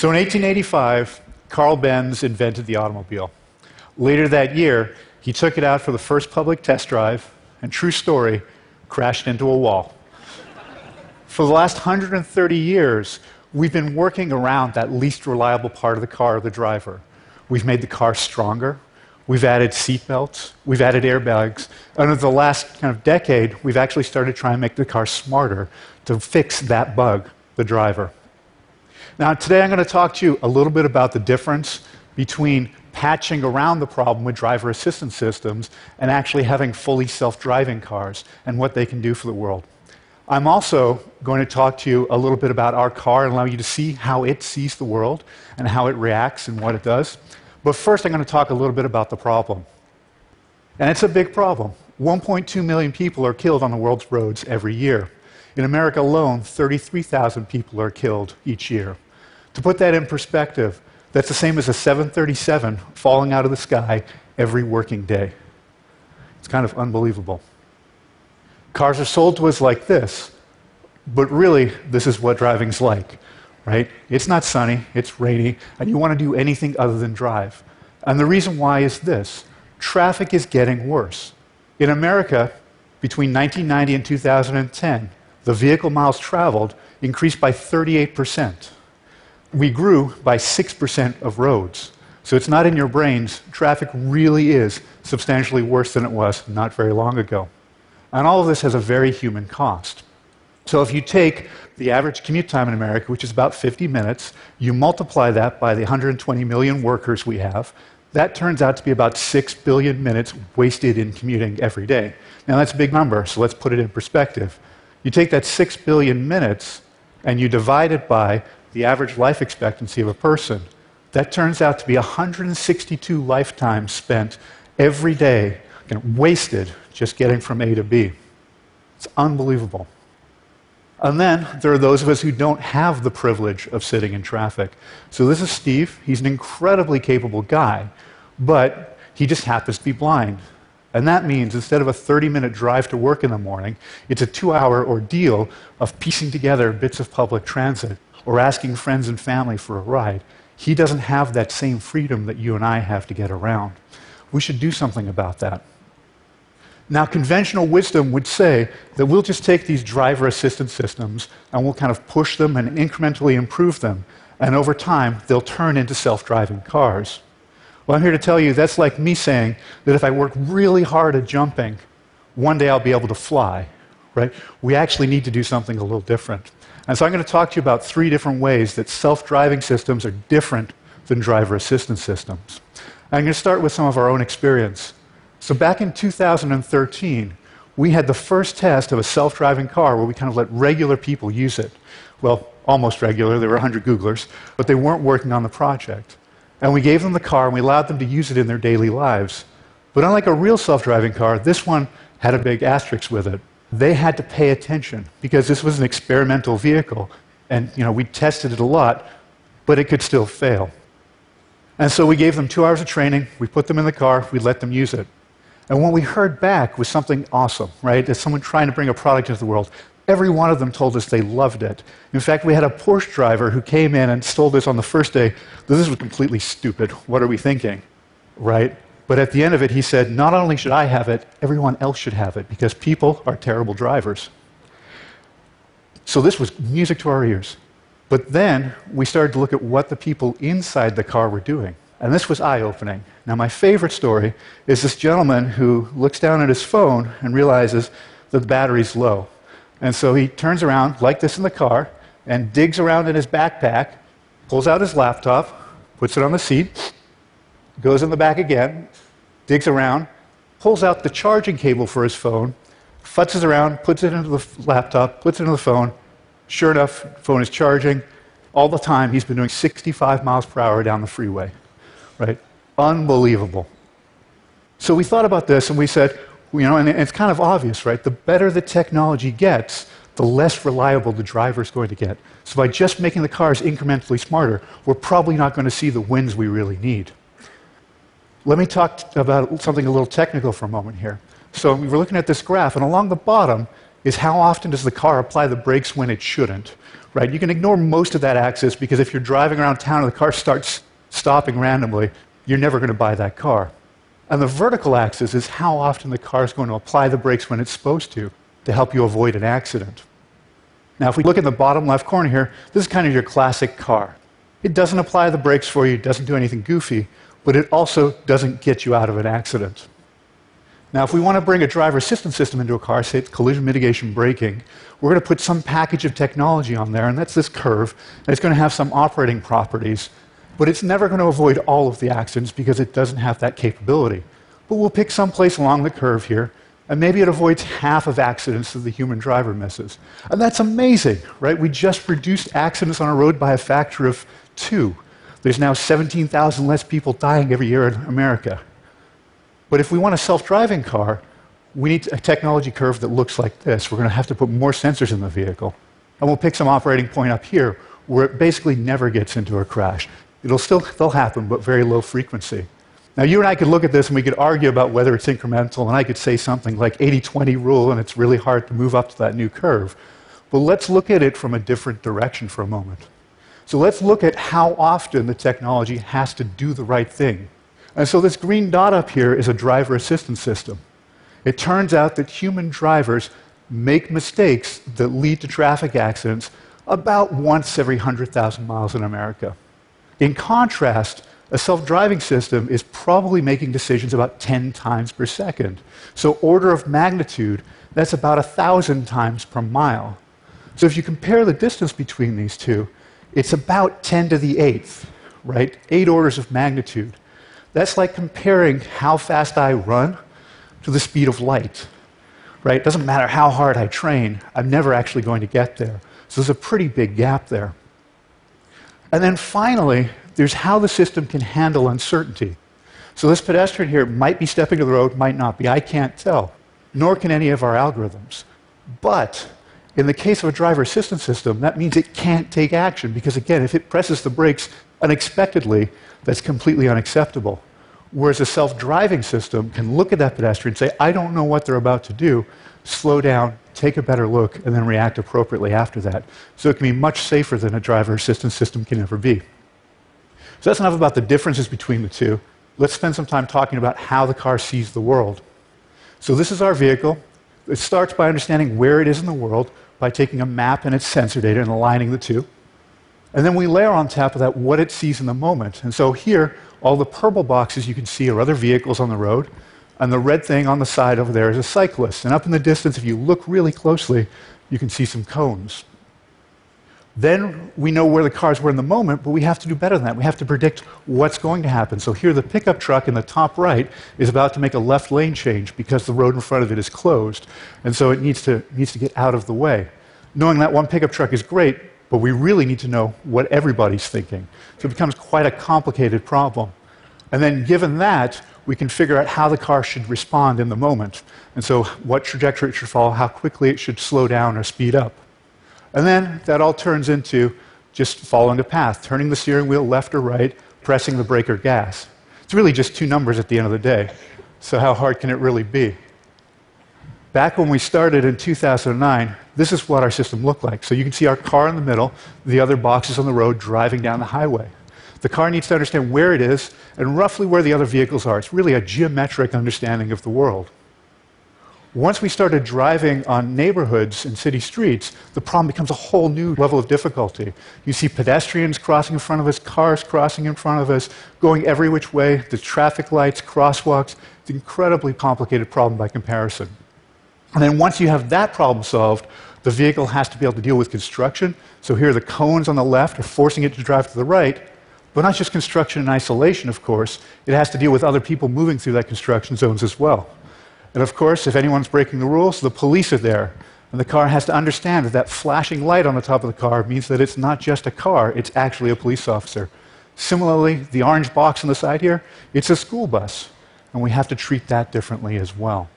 So in 1885, Carl Benz invented the automobile. Later that year, he took it out for the first public test drive, and true story, crashed into a wall. for the last 130 years, we've been working around that least reliable part of the car, the driver. We've made the car stronger. We've added seatbelts. We've added airbags. And over the last kind of decade, we've actually started trying to make the car smarter to fix that bug, the driver. Now, today I'm going to talk to you a little bit about the difference between patching around the problem with driver assistance systems and actually having fully self driving cars and what they can do for the world. I'm also going to talk to you a little bit about our car and allow you to see how it sees the world and how it reacts and what it does. But first, I'm going to talk a little bit about the problem. And it's a big problem. 1.2 million people are killed on the world's roads every year. In America alone, 33,000 people are killed each year. To put that in perspective, that's the same as a 737 falling out of the sky every working day. It's kind of unbelievable. Cars are sold to us like this, but really, this is what driving's like, right? It's not sunny, it's rainy, and you want to do anything other than drive. And the reason why is this traffic is getting worse. In America, between 1990 and 2010, the vehicle miles traveled increased by 38%. We grew by 6% of roads. So it's not in your brains. Traffic really is substantially worse than it was not very long ago. And all of this has a very human cost. So if you take the average commute time in America, which is about 50 minutes, you multiply that by the 120 million workers we have, that turns out to be about 6 billion minutes wasted in commuting every day. Now that's a big number, so let's put it in perspective. You take that 6 billion minutes and you divide it by the average life expectancy of a person. That turns out to be 162 lifetimes spent every day, wasted just getting from A to B. It's unbelievable. And then there are those of us who don't have the privilege of sitting in traffic. So this is Steve. He's an incredibly capable guy, but he just happens to be blind. And that means instead of a 30 minute drive to work in the morning, it's a two hour ordeal of piecing together bits of public transit or asking friends and family for a ride. He doesn't have that same freedom that you and I have to get around. We should do something about that. Now, conventional wisdom would say that we'll just take these driver assistance systems and we'll kind of push them and incrementally improve them, and over time, they'll turn into self driving cars. Well, I'm here to tell you that's like me saying that if I work really hard at jumping, one day I'll be able to fly, right? We actually need to do something a little different. And so I'm going to talk to you about three different ways that self driving systems are different than driver assistance systems. I'm going to start with some of our own experience. So back in 2013, we had the first test of a self driving car where we kind of let regular people use it. Well, almost regular, there were 100 Googlers, but they weren't working on the project. And we gave them the car and we allowed them to use it in their daily lives. But unlike a real self driving car, this one had a big asterisk with it. They had to pay attention because this was an experimental vehicle. And you know, we tested it a lot, but it could still fail. And so we gave them two hours of training, we put them in the car, we let them use it. And what we heard back was something awesome, right? As someone trying to bring a product into the world. Every one of them told us they loved it. In fact, we had a Porsche driver who came in and told us on the first day, this is completely stupid. What are we thinking? Right? But at the end of it, he said, not only should I have it, everyone else should have it because people are terrible drivers. So this was music to our ears. But then we started to look at what the people inside the car were doing. And this was eye opening. Now, my favorite story is this gentleman who looks down at his phone and realizes that the battery's low. And so he turns around, like this in the car, and digs around in his backpack, pulls out his laptop, puts it on the seat, goes in the back again, digs around, pulls out the charging cable for his phone, futzes around, puts it into the laptop, puts it into the phone. Sure enough, phone is charging. All the time, he's been doing 65 miles per hour down the freeway. Right? Unbelievable. So we thought about this and we said, you know, and it's kind of obvious, right? The better the technology gets, the less reliable the driver is going to get. So by just making the cars incrementally smarter, we're probably not going to see the wins we really need. Let me talk about something a little technical for a moment here. So we were looking at this graph, and along the bottom is how often does the car apply the brakes when it shouldn't, right? You can ignore most of that axis because if you're driving around town and the car starts stopping randomly, you're never going to buy that car. And the vertical axis is how often the car is going to apply the brakes when it's supposed to to help you avoid an accident. Now, if we look in the bottom left corner here, this is kind of your classic car. It doesn't apply the brakes for you, doesn't do anything goofy, but it also doesn't get you out of an accident. Now, if we want to bring a driver assistance system into a car, say it's collision mitigation braking, we're going to put some package of technology on there, and that's this curve, and it's going to have some operating properties, but it's never going to avoid all of the accidents because it doesn't have that capability. But we'll pick some place along the curve here, and maybe it avoids half of accidents that the human driver misses. And that's amazing, right? We just reduced accidents on a road by a factor of two. There's now 17,000 less people dying every year in America. But if we want a self driving car, we need a technology curve that looks like this. We're going to have to put more sensors in the vehicle. And we'll pick some operating point up here where it basically never gets into a crash. It'll still, still happen, but very low frequency. Now, you and I could look at this and we could argue about whether it's incremental, and I could say something like 80 20 rule, and it's really hard to move up to that new curve. But let's look at it from a different direction for a moment. So let's look at how often the technology has to do the right thing. And so this green dot up here is a driver assistance system. It turns out that human drivers make mistakes that lead to traffic accidents about once every 100,000 miles in America. In contrast, a self driving system is probably making decisions about 10 times per second. So, order of magnitude, that's about 1,000 times per mile. So, if you compare the distance between these two, it's about 10 to the eighth, right? Eight orders of magnitude. That's like comparing how fast I run to the speed of light, right? It doesn't matter how hard I train, I'm never actually going to get there. So there's a pretty big gap there. And then finally, there's how the system can handle uncertainty. So this pedestrian here might be stepping to the road, might not be. I can't tell, nor can any of our algorithms. But in the case of a driver assistance system, that means it can't take action because, again, if it presses the brakes unexpectedly, that's completely unacceptable. Whereas a self driving system can look at that pedestrian and say, I don't know what they're about to do, slow down, take a better look, and then react appropriately after that. So it can be much safer than a driver assistance system can ever be. So that's enough about the differences between the two. Let's spend some time talking about how the car sees the world. So this is our vehicle. It starts by understanding where it is in the world by taking a map and its sensor data and aligning the two. And then we layer on top of that what it sees in the moment. And so here, all the purple boxes you can see are other vehicles on the road, and the red thing on the side over there is a cyclist. And up in the distance, if you look really closely, you can see some cones. Then we know where the cars were in the moment, but we have to do better than that. We have to predict what's going to happen. So here, the pickup truck in the top right is about to make a left lane change because the road in front of it is closed. And so it needs to, needs to get out of the way. Knowing that one pickup truck is great, but we really need to know what everybody's thinking. So it becomes quite a complicated problem. And then, given that, we can figure out how the car should respond in the moment. And so, what trajectory it should follow, how quickly it should slow down or speed up. And then that all turns into just following a path, turning the steering wheel left or right, pressing the brake or gas. It's really just two numbers at the end of the day. So, how hard can it really be? Back when we started in 2009, this is what our system looked like. So you can see our car in the middle, the other boxes on the road driving down the highway. The car needs to understand where it is and roughly where the other vehicles are. It's really a geometric understanding of the world. Once we started driving on neighborhoods and city streets, the problem becomes a whole new level of difficulty. You see pedestrians crossing in front of us, cars crossing in front of us, going every which way, the traffic lights, crosswalks. It's an incredibly complicated problem by comparison. And then once you have that problem solved, the vehicle has to be able to deal with construction. So here the cones on the left are forcing it to drive to the right. But not just construction in isolation, of course. It has to deal with other people moving through that construction zones as well. And of course, if anyone's breaking the rules, the police are there. And the car has to understand that that flashing light on the top of the car means that it's not just a car, it's actually a police officer. Similarly, the orange box on the side here, it's a school bus. And we have to treat that differently as well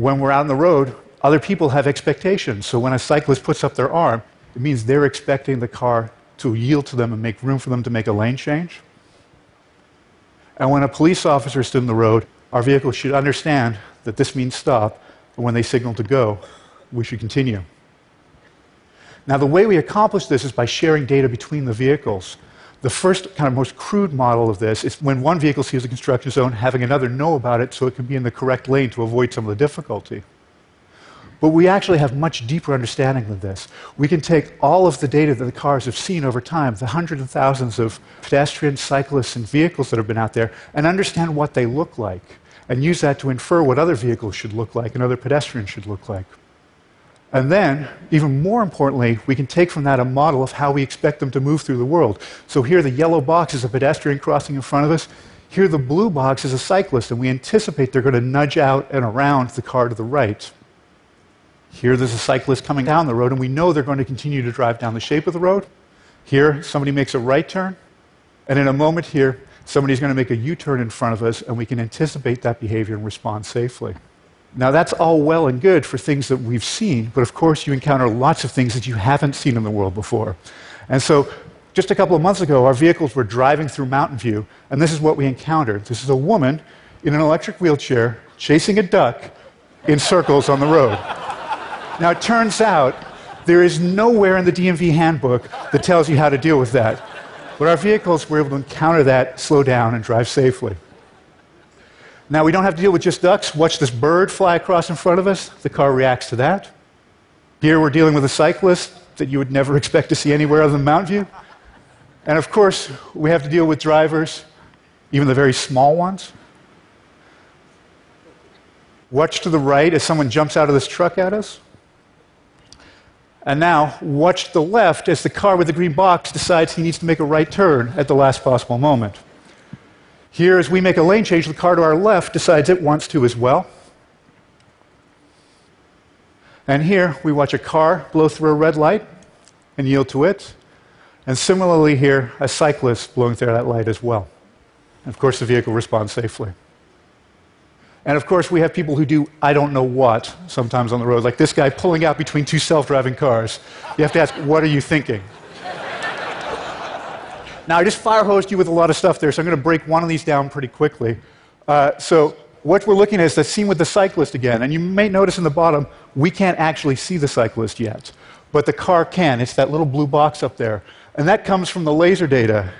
when we're out on the road, other people have expectations. So when a cyclist puts up their arm, it means they're expecting the car to yield to them and make room for them to make a lane change. And when a police officer stood in the road, our vehicle should understand that this means stop, and when they signal to go, we should continue. Now, the way we accomplish this is by sharing data between the vehicles. The first, kind of most crude model of this is when one vehicle sees a construction zone, having another know about it so it can be in the correct lane to avoid some of the difficulty. But we actually have much deeper understanding than this. We can take all of the data that the cars have seen over time, the hundreds of thousands of pedestrians, cyclists, and vehicles that have been out there, and understand what they look like, and use that to infer what other vehicles should look like and other pedestrians should look like. And then, even more importantly, we can take from that a model of how we expect them to move through the world. So here, the yellow box is a pedestrian crossing in front of us. Here, the blue box is a cyclist, and we anticipate they're going to nudge out and around the car to the right. Here, there's a cyclist coming down the road, and we know they're going to continue to drive down the shape of the road. Here, somebody makes a right turn, and in a moment here, somebody's going to make a U turn in front of us, and we can anticipate that behavior and respond safely. Now, that's all well and good for things that we've seen, but of course, you encounter lots of things that you haven't seen in the world before. And so, just a couple of months ago, our vehicles were driving through Mountain View, and this is what we encountered. This is a woman in an electric wheelchair chasing a duck in circles on the road. Now, it turns out there is nowhere in the DMV handbook that tells you how to deal with that. But our vehicles were able to encounter that, slow down, and drive safely. Now, we don't have to deal with just ducks. Watch this bird fly across in front of us. The car reacts to that. Here, we're dealing with a cyclist that you would never expect to see anywhere other than Mountain View. And of course, we have to deal with drivers, even the very small ones. Watch to the right as someone jumps out of this truck at us. And now, watch the left as the car with the green box decides he needs to make a right turn at the last possible moment. Here, as we make a lane change, the car to our left decides it wants to as well. And here, we watch a car blow through a red light and yield to it. And similarly, here, a cyclist blowing through that light as well. And of course, the vehicle responds safely. And of course, we have people who do I don't know what sometimes on the road, like this guy pulling out between two self driving cars. You have to ask, what are you thinking? now, I just fire hosed you with a lot of stuff there, so I'm going to break one of these down pretty quickly. Uh, so, what we're looking at is the scene with the cyclist again. And you may notice in the bottom, we can't actually see the cyclist yet, but the car can. It's that little blue box up there. And that comes from the laser data.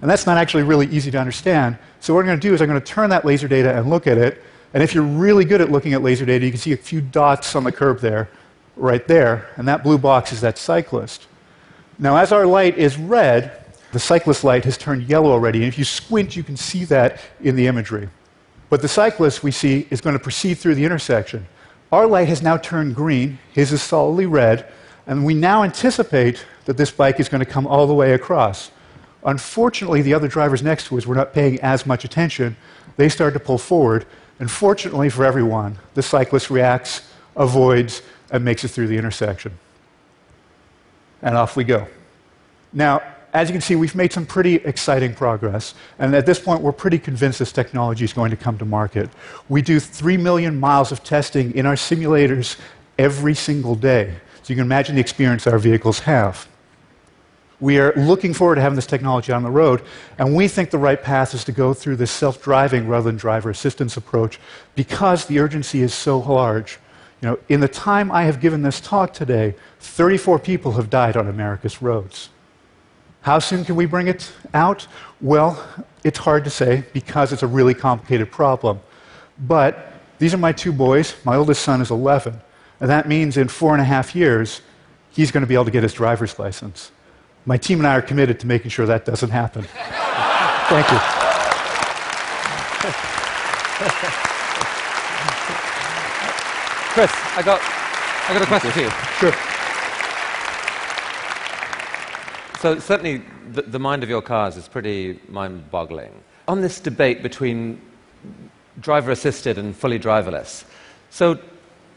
And that's not actually really easy to understand. So, what I'm going to do is I'm going to turn that laser data and look at it. And if you're really good at looking at laser data, you can see a few dots on the curve there, right there, and that blue box is that cyclist. Now, as our light is red, the cyclist light has turned yellow already, and if you squint, you can see that in the imagery. But the cyclist we see is going to proceed through the intersection. Our light has now turned green, his is solidly red, and we now anticipate that this bike is going to come all the way across. Unfortunately, the other drivers next to us were not paying as much attention. They started to pull forward, and fortunately for everyone, the cyclist reacts, avoids, and makes it through the intersection. And off we go. Now, as you can see, we've made some pretty exciting progress. And at this point, we're pretty convinced this technology is going to come to market. We do 3 million miles of testing in our simulators every single day. So you can imagine the experience our vehicles have. We are looking forward to having this technology on the road, and we think the right path is to go through this self driving rather than driver assistance approach because the urgency is so large. You know, in the time I have given this talk today, 34 people have died on America's roads. How soon can we bring it out? Well, it's hard to say because it's a really complicated problem. But these are my two boys. My oldest son is 11. And that means in four and a half years, he's going to be able to get his driver's license. My team and I are committed to making sure that doesn't happen. Thank you. Chris, I got, I got a question for you. Sure. So certainly, the, the mind of your cars is pretty mind-boggling. On this debate between driver-assisted and fully driverless, so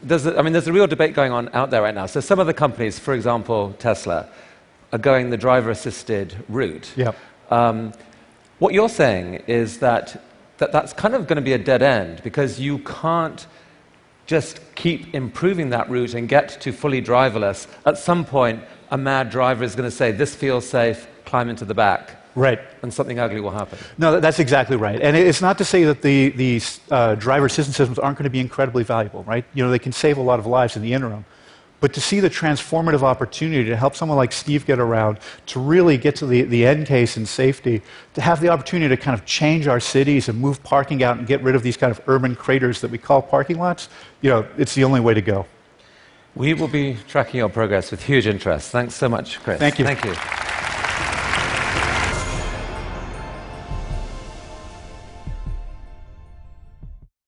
there's a, I mean, there's a real debate going on out there right now. So some of the companies, for example, Tesla, are going the driver assisted route. Yep. Um, what you're saying is that, that that's kind of going to be a dead end because you can't just keep improving that route and get to fully driverless. At some point, a mad driver is going to say, This feels safe, climb into the back. Right. And something ugly will happen. No, that's exactly right. And it's not to say that the, the uh, driver assistance systems aren't going to be incredibly valuable, right? You know, they can save a lot of lives in the interim. But to see the transformative opportunity to help someone like Steve get around, to really get to the, the end case in safety, to have the opportunity to kind of change our cities and move parking out and get rid of these kind of urban craters that we call parking lots, you know, it's the only way to go. We will be tracking your progress with huge interest. Thanks so much, Chris. Thank you. Thank you.